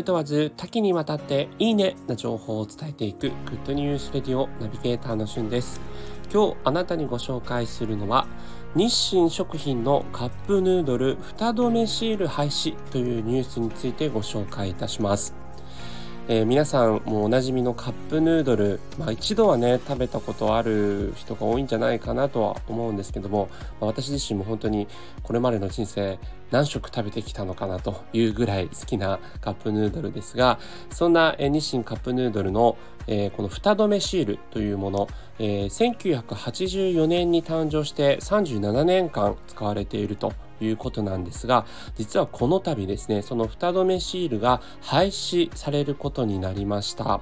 ル問わず多岐にわたっていいねな情報を伝えていくグッドニュースレディオナビゲーターのしゅんです。今日あなたにご紹介するのは日清食品のカップヌードル蓋止めシール廃止というニュースについてご紹介いたします。えー、皆さんもおなじみのカップヌードル、まあ、一度はね食べたことある人が多いんじゃないかなとは思うんですけども、まあ、私自身も本当にこれまでの人生何食食べてきたのかなというぐらい好きなカップヌードルですがそんな、え、日清カップヌードルの、えー、この蓋止めシールというもの、えー、1984年に誕生して37年間使われているということなんですが実はこの度ですねその蓋止めシールが廃止されることになりました。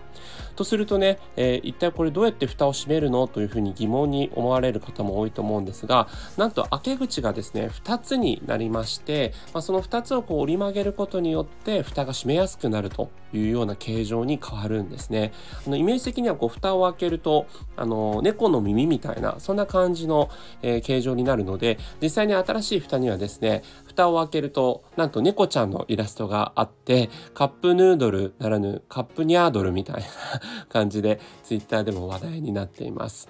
とするとね、えー、一体これどうやって蓋を閉めるの？というふうに疑問に思われる方も多いと思うんですがなんと開け口がですね2つになりまして、まあ、その2つをこう折り曲げることによって蓋が閉めやすくなるというような形状に変わるんですね。あのイメージ的にはこう蓋を開けるとあの猫の耳みたいなそんな感じの、えー、形状になるので実際に新しい蓋にはですねですね蓋を開けるとなんと猫ちゃんのイラストがあってカップヌードルならぬカップニャードルみたいな感じで Twitter でも話題になっています、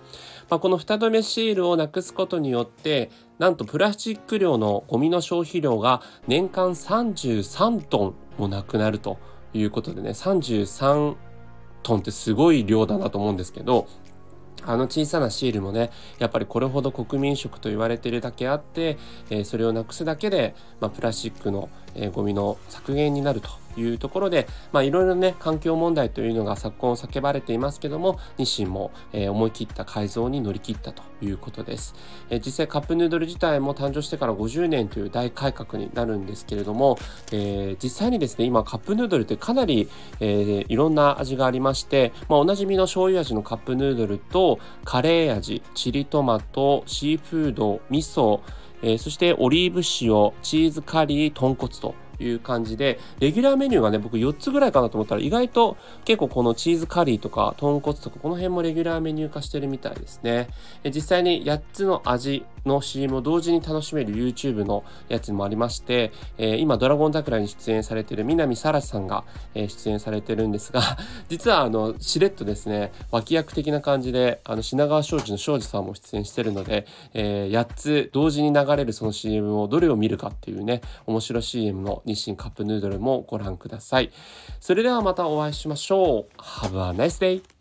まあ、この蓋止めシールをなくすことによってなんとプラスチック量のゴミの消費量が年間33トンもなくなるということでね33トンってすごい量だなと思うんですけどあの小さなシールもねやっぱりこれほど国民食と言われてるだけあって、えー、それをなくすだけで、まあ、プラスチックの、え、ゴミの削減になるというところで、まあ、いろいろね環境問題というのが昨今叫ばれていますけども日清も、えー、思い切った改造に乗り切ったということです、えー、実際カップヌードル自体も誕生してから50年という大改革になるんですけれども、えー、実際にですね今カップヌードルってかなり、えいろんな味がありまして、まあ、おなじみの醤油味のカップヌードルとカレー味チリトマトシーフード味噌えー、そしてオリーブ塩チーズカリー豚骨という感じで、レギュラーメニューがね、僕4つぐらいかなと思ったら、意外と結構このチーズカリーとか豚骨とか、この辺もレギュラーメニュー化してるみたいですね。実際に8つの味の CM を同時に楽しめる YouTube のやつもありまして、えー、今、ドラゴン桜に出演されている南沙羅さんが、えー、出演されてるんですが、実はあの、しれっとですね、脇役的な感じで、あの、品川庄司の庄司さんも出演してるので、えー、8つ同時に流れるその CM をどれを見るかっていうね、面白 CM の日清カップヌードルもご覧ください。それではまたお会いしましょう。Have a nice day!